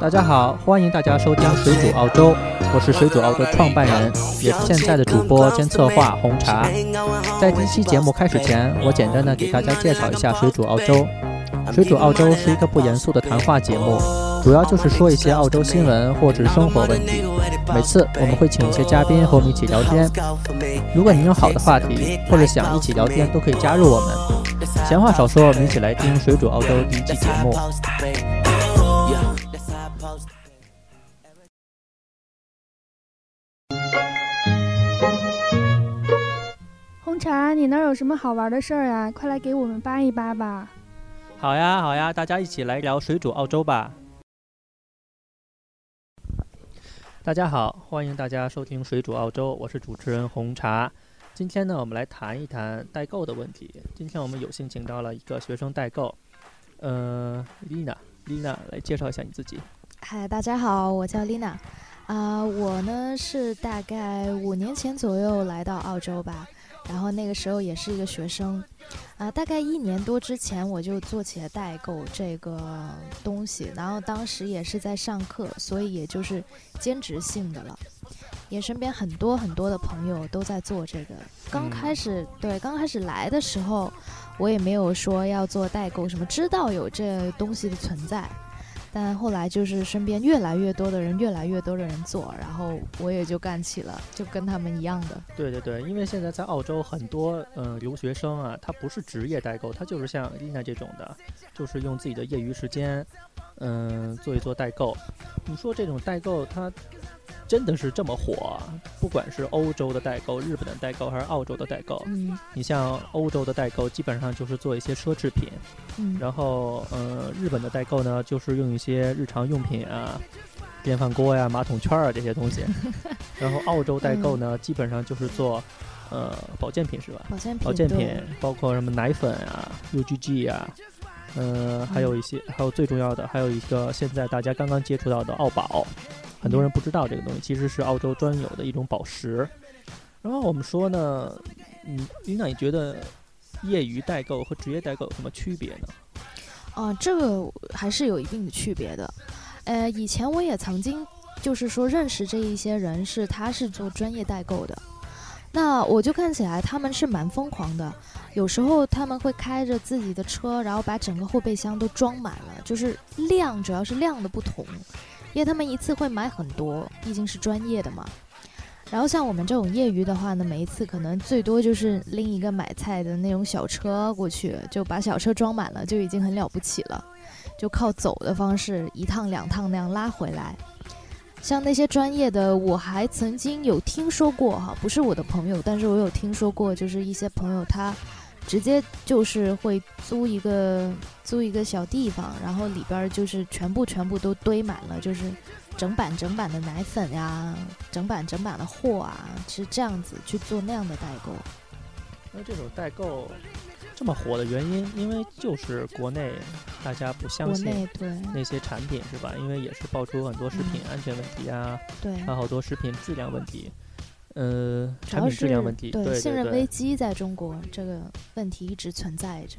大家好，欢迎大家收听水煮澳洲，我是水煮澳洲创办人，也是现在的主播兼策划红茶。在第一期节目开始前，我简单的给大家介绍一下水煮澳洲。水煮澳洲是一个不严肃的谈话节目，主要就是说一些澳洲新闻或者生活问题。每次我们会请一些嘉宾和我们一起聊天。如果你有好的话题或者想一起聊天，都可以加入我们。闲话少说，我们一起来听水煮澳洲第一期节目。红茶，你那儿有什么好玩的事儿啊？快来给我们扒一扒吧！好呀，好呀，大家一起来聊水煮澳洲吧。大家好，欢迎大家收听水煮澳洲，我是主持人红茶。今天呢，我们来谈一谈代购的问题。今天我们有幸请到了一个学生代购，呃，Lina，Lina 来介绍一下你自己。嗨，大家好，我叫 Lina，啊、我呢是大概五年前左右来到澳洲吧，然后那个时候也是一个学生，啊、大概一年多之前我就做起了代购这个东西，然后当时也是在上课，所以也就是兼职性的了。也身边很多很多的朋友都在做这个。刚开始、对刚开始来的时候，我也没有说要做代购什么，知道有这东西的存在，但后来就是身边越来越多的人，越来越多的人做，然后我也就干起了，就跟他们一样的。对对对，因为现在在澳洲很多呃留学生啊，他不是职业代购，他就是像 Lina 这种的，就是用自己的业余时间，嗯、做一做代购。你说这种代购，它真的是这么火啊？不管是欧洲的代购、日本的代购，还是澳洲的代购，嗯你像欧洲的代购，基本上就是做一些奢侈品，嗯，然后呃，日本的代购呢，就是用一些日常用品啊，电饭锅呀、马桶圈儿啊这些东西。然后澳洲代购呢，基本上就是做呃保健品是吧？保健品，保健品包括什么奶粉啊、UGG 啊，呃，还有一些，还有最重要的，还有一个现在大家刚刚接触到的澳宝，很多人不知道这个东西，其实是澳洲专有的一种宝石。然后我们说呢，嗯，领导，你觉得业余代购和职业代购有什么区别呢？啊、这个还是有一定的区别的。呃，以前我也曾经就是说认识这一些人是他是做专业代购的，那我就看起来他们是蛮疯狂的，有时候他们会开着自己的车，然后把整个后备箱都装满了，就是量主要是量的不同，因为他们一次会买很多，毕竟是专业的嘛。然后像我们这种业余的话呢，每一次可能最多就是拎一个买菜的那种小车过去，就把小车装满了，就已经很了不起了。就靠走的方式一趟两趟那样拉回来。像那些专业的，我还曾经有听说过哈，不是我的朋友，但是我有听说过，就是一些朋友他直接就是会租一个租一个小地方，然后里边儿就是全部全部都堆满了，就是整板整板的奶粉呀，整板整板的货啊，是这样子去做那样的代购。那这种代购这么火的原因，因为就是国内大家不相国信内对那些产品是吧？因为也是爆出很多食品安全问题啊，对，还有好多食品质量问题，呃，产品主要是质量问题，对信任危机在中国这个问题一直存在着。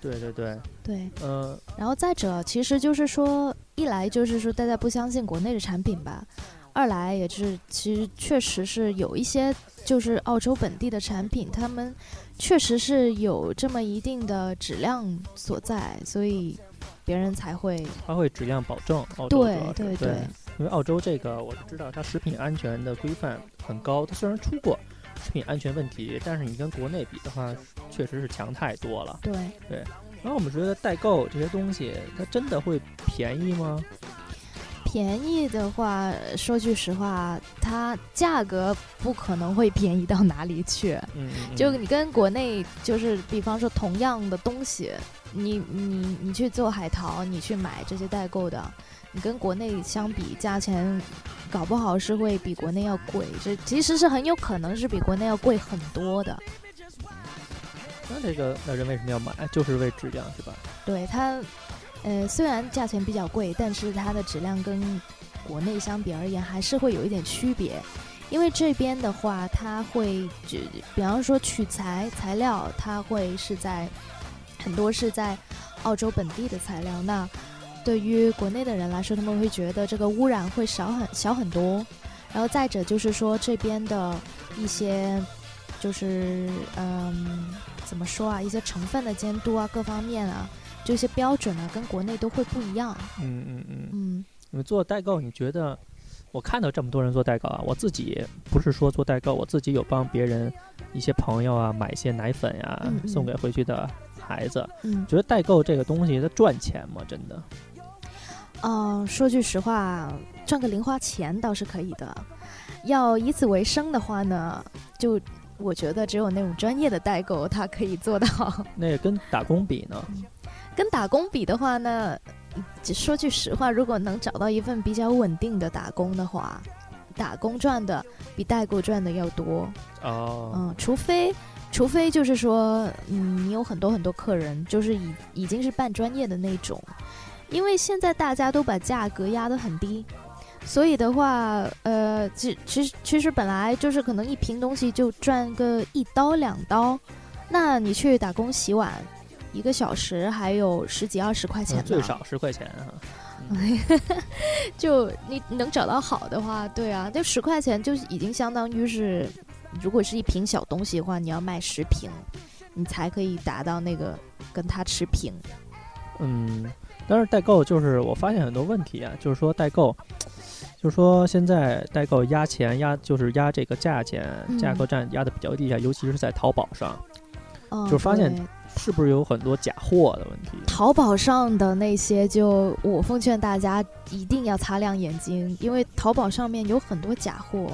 对对对，对，呃，然后再者，其实就是说，一来就是说大家不相信国内的产品吧，二来也是其实确实是有一些就是澳洲本地的产品，他们确实是有这么一定的质量所在，所以别人才会他会质量保证，澳洲主对对对，因为澳洲这个我就知道它食品安全的规范很高，它虽然出过食品安全问题，但是你跟国内比的话，确实是强太多了。对对。然后我们觉得代购这些东西，它真的会便宜吗？便宜的话，说句实话，它价格不可能会便宜到哪里去。嗯，嗯就嗯你跟国内，就是比方说同样的东西，你你你去做海淘，你去买这些代购的，你跟国内相比，价钱搞不好是会比国内要贵，这其实是很有可能是比国内要贵很多的。那这个那人为什么要买？就是为质量是吧？对它，呃，虽然价钱比较贵，但是它的质量跟国内相比而言还是会有一点区别。因为这边的话，它会就比方说取材材料，它会是在很多是在澳洲本地的材料。那对于国内的人来说，他们会觉得这个污染会少很小很多。然后再者就是说这边的一些，就是嗯，怎么说啊？一些成分的监督啊，各方面啊，这些标准啊，跟国内都会不一样。嗯嗯嗯。嗯，你们做代购，你觉得？我看到这么多人做代购啊，我自己不是说做代购，我自己有帮别人一些朋友啊买一些奶粉呀，送给回去的孩子。嗯，觉得代购这个东西它赚钱吗？真的？嗯，说句实话，赚个零花钱倒是可以的。要以此为生的话呢，就我觉得只有那种专业的代购，他可以做到。那跟打工比呢？跟打工比的话呢，说句实话，如果能找到一份比较稳定的打工的话，打工赚的比代购赚的要多。哦。嗯，除非，除非就是说，嗯，你有很多很多客人，就是已已经是半专业的那种。因为现在大家都把价格压得很低，所以的话，呃，其其实其实本来就是可能一瓶东西就赚个一刀两刀，那你去打工洗碗，一个小时还有十几二十块钱，最少十块钱啊。就你能找到好的话，对啊，就十块钱就已经相当于是，如果是一瓶小东西的话，你要卖十瓶，你才可以达到那个跟他持平。嗯。但是代购就是我发现很多问题啊，就是说代购，就是说现在代购压钱压就是压这个价钱，价格战压的比较低下，尤其是在淘宝上，就是发现是不是有很多假货的问题？淘宝上的那些，就我奉劝大家一定要擦亮眼睛，因为淘宝上面有很多假货，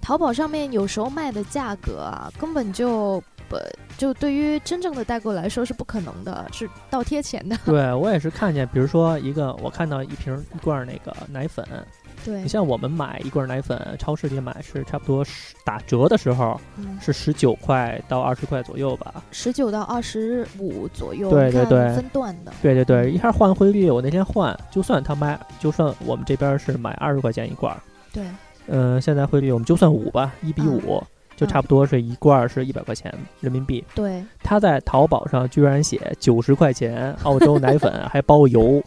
淘宝上面有时候卖的价格啊，根本就。不，就对于真正的代购来说是不可能的，是倒贴钱的。对我也是看见，比如说一个，我看到一瓶一罐那个奶粉，对。你像我们买一罐奶粉，超市里买是差不多十打折的时候是十九块到二十块左右吧，十九到二十五左右，对对对，分段的，对对对，一下换汇率，我那天换，就算他卖，就算我们这边是买二十块钱一罐，对，嗯，现在汇率我们就算五吧，一比五。就差不多是一罐是一百块钱人民币。对，他在淘宝上居然写九十块钱澳洲奶粉还包邮，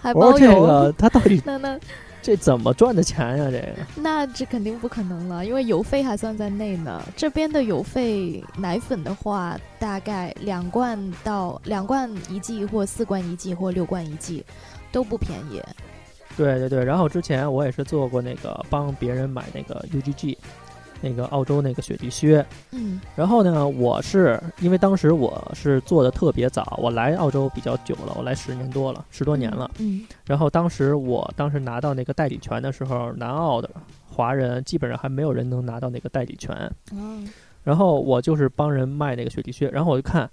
还包邮。这个 他到底那那 这怎么赚的钱呀？这个那这肯定不可能了，因为邮费还算在内呢。这边的邮费奶粉的话，大概两罐到两罐一剂或四罐一剂或六罐一剂都不便宜。对对对，然后之前我也是做过那个帮别人买那个 UGG。那个澳洲那个雪地靴，嗯，然后呢，我是因为当时我是做的特别早，我来澳洲比较久了，我来十年多了，十多年了，嗯，然后当时我当时拿到那个代理权的时候，南澳的华人基本上还没有人能拿到那个代理权，嗯，然后我就是帮人卖那个雪地靴，然后我就看，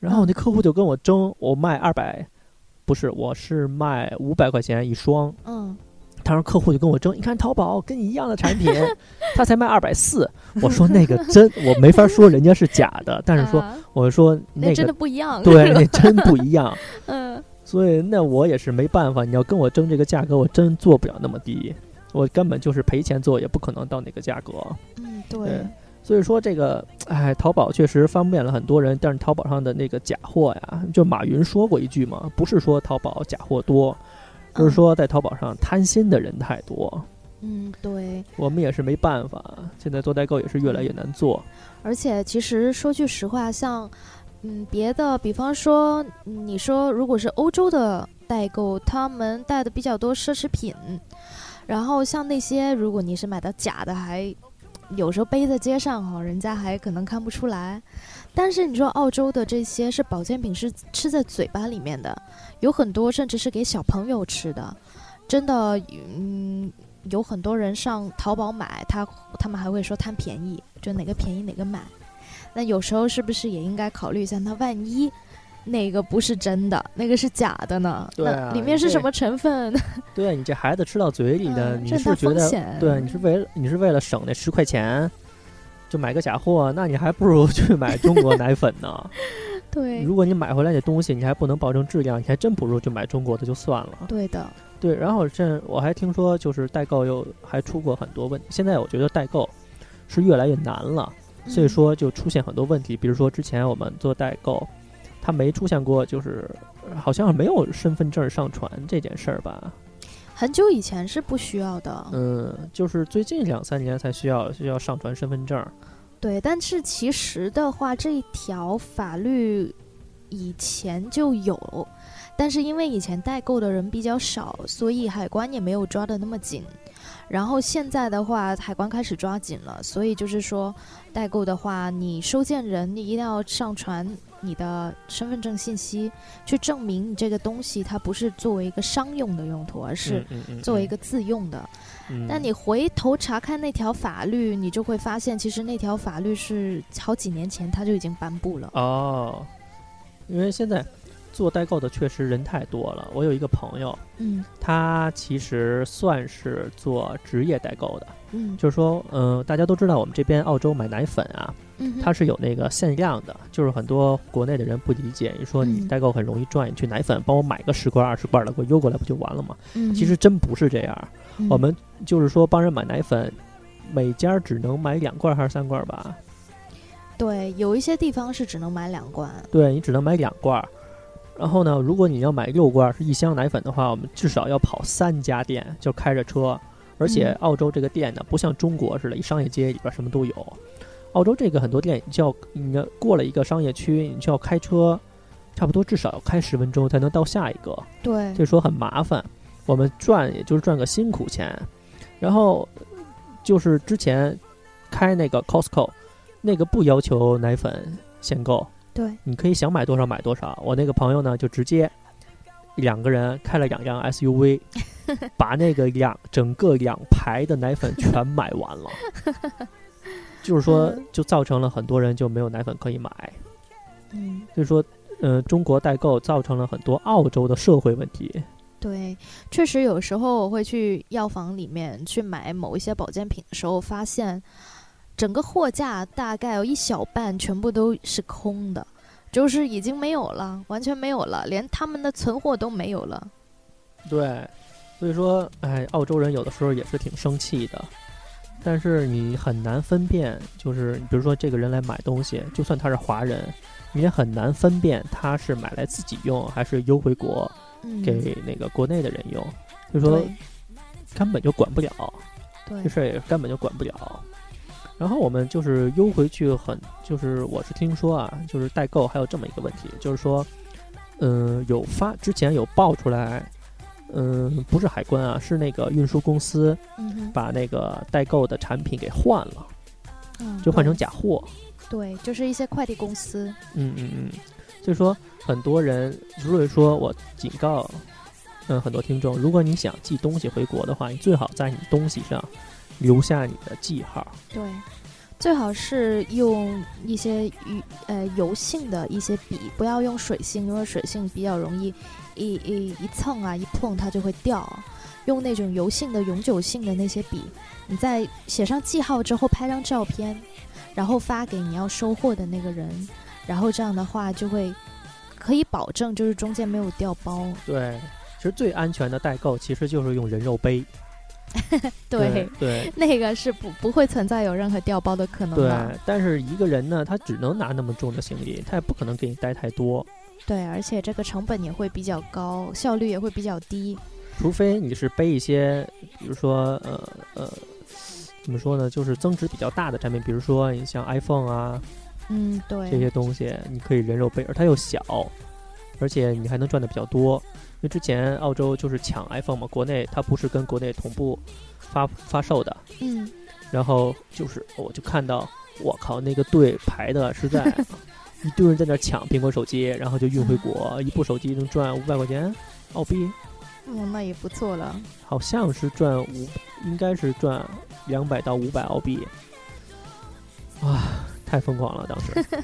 然后那客户就跟我争，我卖二百，不是，我是卖五百块钱一双，嗯。当时客户就跟我争，你看淘宝跟你一样的产品，他才卖二百四。我说那个真，我没法说人家是假的，但是说我说那个真的不一样，对，那真不一样。嗯，所以那我也是没办法，你要跟我争这个价格，我真做不了那么低，我根本就是赔钱做，也不可能到那个价格。嗯，对。所以说这个，哎，淘宝确实方便了很多人，但是淘宝上的那个假货呀，就马云说过一句嘛，不是说淘宝假货多。就是说，在淘宝上贪心的人太多。嗯，对，我们也是没办法。现在做代购也是越来越难做。而且，其实说句实话，像嗯别的，比方说，你说如果是欧洲的代购，他们带的比较多奢侈品，然后像那些，如果你是买到假的，还有时候背在街上哈，人家还可能看不出来。但是你说澳洲的这些是保健品，是吃在嘴巴里面的，有很多甚至是给小朋友吃的，真的，嗯，有很多人上淘宝买，他他们还会说贪便宜，就哪个便宜哪个买。那有时候是不是也应该考虑一下，那万一那个不是真的，那个是假的呢？对啊，里面是什么成分？对你这孩子吃到嘴里的，你是觉得对，你是为了你是为了省那十块钱。就买个假货，那你还不如去买中国奶粉呢。对，如果你买回来的东西，你还不能保证质量，你还真不如就买中国的就算了。对的，对。然后这我还听说，就是代购又还出过很多问题。现在我觉得代购是越来越难了，所以说就出现很多问题。比如说之前我们做代购，它没出现过，就是好像没有身份证上传这件事儿吧？很久以前是不需要的，嗯，就是最近两三年才需要需要上传身份证。对，但是其实的话，这一条法律以前就有，但是因为以前代购的人比较少，所以海关也没有抓得那么紧。然后现在的话，海关开始抓紧了，所以就是说，代购的话，你收件人你一定要上传你的身份证信息，去证明你这个东西它不是作为一个商用的用途，而是作为一个自用的。但你回头查看那条法律，你就会发现，其实那条法律是好几年前它就已经颁布了。哦，因为现在。做代购的确实人太多了。我有一个朋友，嗯，他其实算是做职业代购的，嗯，就是说，嗯，大家都知道我们这边澳洲买奶粉啊，嗯，它是有那个限量的，就是很多国内的人不理解，你说你代购很容易赚，你去奶粉帮我买个十罐二十罐的，给我邮过来不就完了吗？嗯，其实真不是这样，我们就是说帮人买奶粉，每家只能买两罐还是三罐吧？对，有一些地方是只能买两罐，对你只能买两罐。然后呢，如果你要买六罐是一箱奶粉的话，我们至少要跑三家店，就开着车。而且澳洲这个店呢，不像中国似的，一商业街里边什么都有。澳洲这个很多店，你就要你要过了一个商业区，你就要开车，差不多至少要开十分钟才能到下一个。对，所以说很麻烦。我们赚也就是赚个辛苦钱。然后就是之前开那个 Costco，那个不要求奶粉限购。对，你可以想买多少买多少。我那个朋友呢，就直接两个人开了两辆 SUV，把那个两整个两排的奶粉全买完了。就是说，就造成了很多人就没有奶粉可以买。嗯，所以说，呃，中国代购造成了很多澳洲的社会问题。对，确实有时候我会去药房里面去买某一些保健品的时候，发现。整个货架大概有一小半全部都是空的，就是已经没有了，完全没有了，连他们的存货都没有了。对，所以说，哎，澳洲人有的时候也是挺生气的，但是你很难分辨，就是比如说这个人来买东西，就算他是华人，你也很难分辨他是买来自己用还是邮回国给那个国内的人用，就说根本就管不了，这事儿也根本就管不了。然后我们就是邮回去很，就是我是听说啊，就是代购还有这么一个问题，就是说，嗯，有发之前有爆出来，嗯，不是海关啊，是那个运输公司，把那个代购的产品给换了，就换成假货。对，就是一些快递公司。嗯嗯嗯，所以说很多人，如果说我警告，嗯，很多听众，如果你想寄东西回国的话，你最好在你东西上。留下你的记号，对，最好是用一些油呃油性的一些笔，不要用水性，因为水性比较容易一一一蹭啊一碰它就会掉。用那种油性的永久性的那些笔，你在写上记号之后拍张照片，然后发给你要收货的那个人，然后这样的话就会可以保证就是中间没有掉包。对，其实最安全的代购其实就是用人肉背。对 对，那个是不不会存在有任何掉包的可能的。对，但是一个人呢，他只能拿那么重的行李，他也不可能给你带太多。对，而且这个成本也会比较高，效率也会比较低。除非你是背一些，比如说呃呃，怎么说呢，就是增值比较大的产品，比如说你像 iPhone 啊，嗯，对，这些东西你可以人肉背，而它又小，而且你还能赚的比较多。因为之前澳洲就是抢 iPhone 嘛，国内它不是跟国内同步发发售的，嗯，然后就是我就看到，我靠，那个队排的是在，一堆人在那抢苹果手机，然后就运回国，一部手机能赚五百块钱澳币，哦，那也不错了，好像是赚五，应该是赚两百到五百澳币，哇，太疯狂了当时。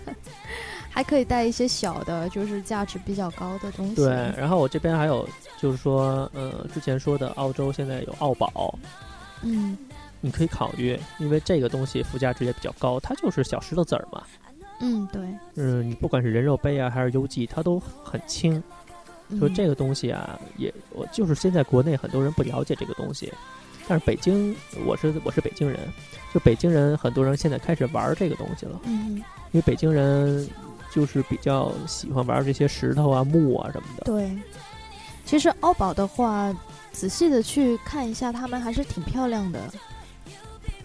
还可以带一些小的，就是价值比较高的东西。对，然后我这边还有，就是说，呃，之前说的澳洲现在有澳宝，嗯，你可以考虑，因为这个东西附加值也比较高，它就是小石头子儿嘛。嗯，对。嗯，你不管是人肉杯啊，还是邮寄，它都很轻。就这个东西啊，也我就是现在国内很多人不了解这个东西，但是北京，我是我是北京人，就北京人很多人现在开始玩这个东西了。嗯，因为北京人。就是比较喜欢玩这些石头啊、木啊什么的。对，其实澳宝的话，仔细的去看一下，他们还是挺漂亮的。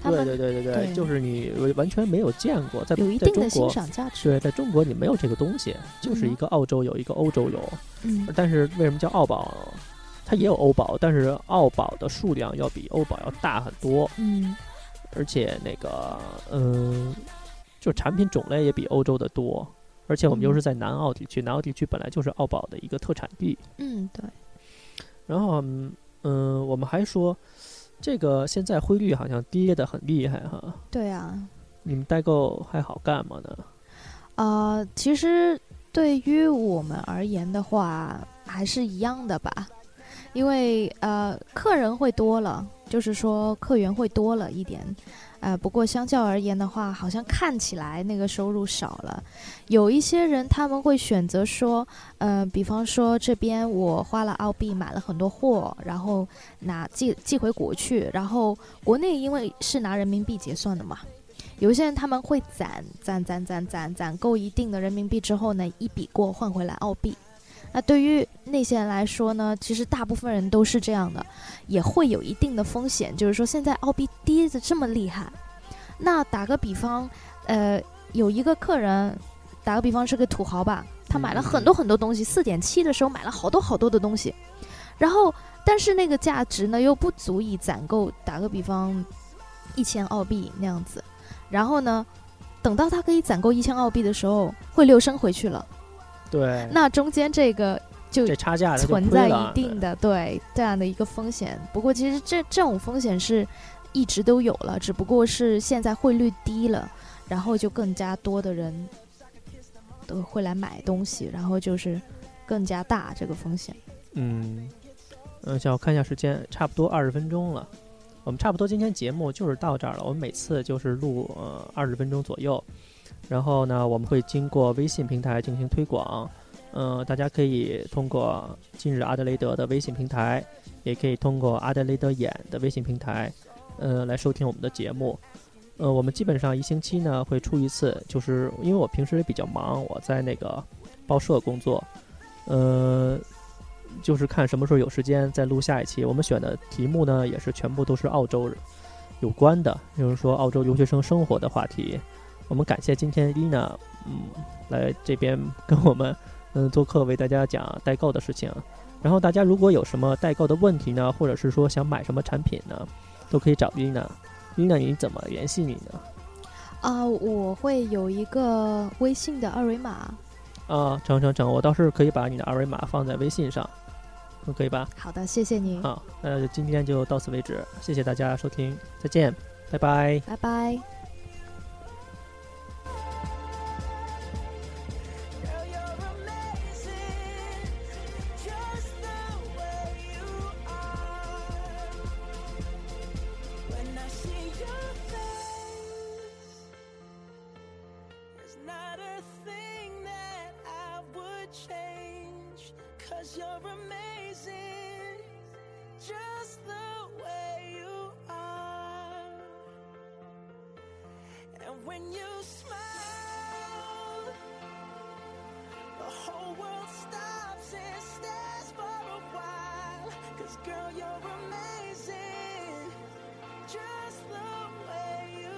对对对对对，对就是你完全没有见过，在有一定的欣国，赏价值。对，在中国你没有这个东西，就是一嗯个澳洲有，一个欧洲有。嗯，但是为什么叫澳宝？它也有欧宝，但是澳宝的数量要比欧宝要大很多，嗯，而且那个嗯，就产品种类也比欧洲的多。而且我们又是在南澳地区，南澳地区本来就是澳宝的一个特产地。嗯，对，然后嗯，嗯我们还说，这个现在汇率好像跌得很厉害哈。对啊。你们代购还好干吗呢？呃，其实对于我们而言的话，还是一样的吧，因为呃，客人会多了，就是说客源会多了一点。呃，不过相较而言的话，好像看起来那个收入少了。有一些人他们会选择说，呃，比方说这边我花了澳币买了很多货，然后拿寄寄回国去，然后国内因为是拿人民币结算的嘛，有一些人他们会攒攒攒攒攒攒够一定的人民币之后呢，一笔过换回来澳币。那对于那些人来说呢，其实大部分人都是这样的，也会有一定的风险，就是说现在澳币跌的这么厉害。那打个比方，呃，有一个客人，打个比方是个土豪吧，他买了很多很多东西，四点七的时候买了好多好多的东西，然后但是那个价值呢又不足以攒够，打个比方，一千澳币那样子。然后呢，等到他可以攒够一千澳币的时候，汇率又升回去了。对，那中间这个就这差价存在一定的对这样的一个风险。不过其实这这种风险是一直都有了，只不过是现在汇率低了，然后就更加多的人都会来买东西，然后就是更加大这个风险。嗯，嗯，想我看一下时间，差不多二十分钟了。我们差不多今天节目就是到这儿了。我们每次就是录呃二十分钟左右，然后呢，我们会经过微信平台进行推广。嗯、大家可以通过今日阿德雷德的微信平台，也可以通过阿德雷德眼的微信平台，呃，来收听我们的节目。呃，我们基本上一星期呢会出一次，就是因为我平时也比较忙，我在那个报社工作，呃，就是看什么时候有时间再录下一期。我们选的题目呢，也是全部都是澳洲有关的，比如说澳洲留学生生活的话题。我们感谢今天丽娜，嗯，来这边跟我们嗯做客，为大家讲代购的事情。然后大家如果有什么代购的问题呢，或者是说想买什么产品呢，都可以找丽娜。丽娜，你怎么联系你呢？啊、我会有一个微信的二维码。啊，成成成，我倒是可以把你的二维码放在微信上，嗯可以吧？好的，谢谢你，好，那今天就到此为止，谢谢大家收听，再见，拜拜。拜拜。Cause you're amazing, just the way you are. And when you smile, the whole world stops and stares for a while. Cause girl, you're amazing, just the way you